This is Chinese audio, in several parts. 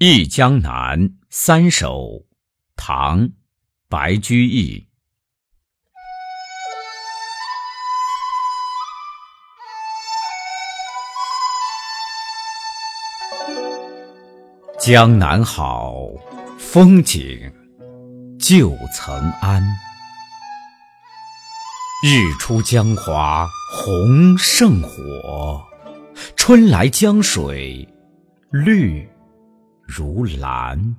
忆江南三首，唐·白居易。江南好，风景旧曾谙。日出江华红胜火，春来江水绿。如蓝，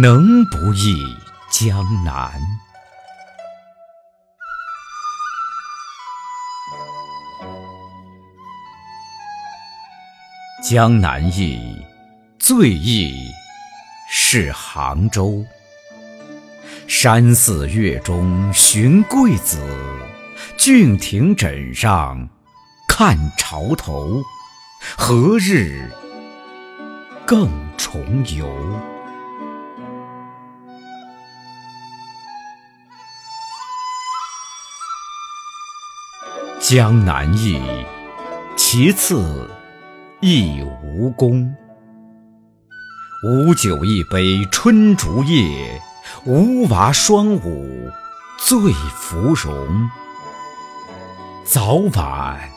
能不忆江南？江南忆，最忆是杭州。山寺月中寻桂子，郡亭枕上看潮头。何日？更重游。江南忆，其次忆吴宫。吴酒一杯春竹叶，吴娃双舞醉芙蓉。早晚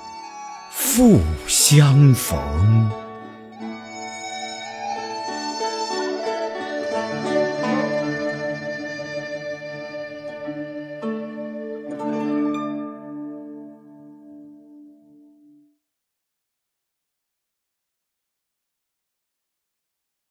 复相逢。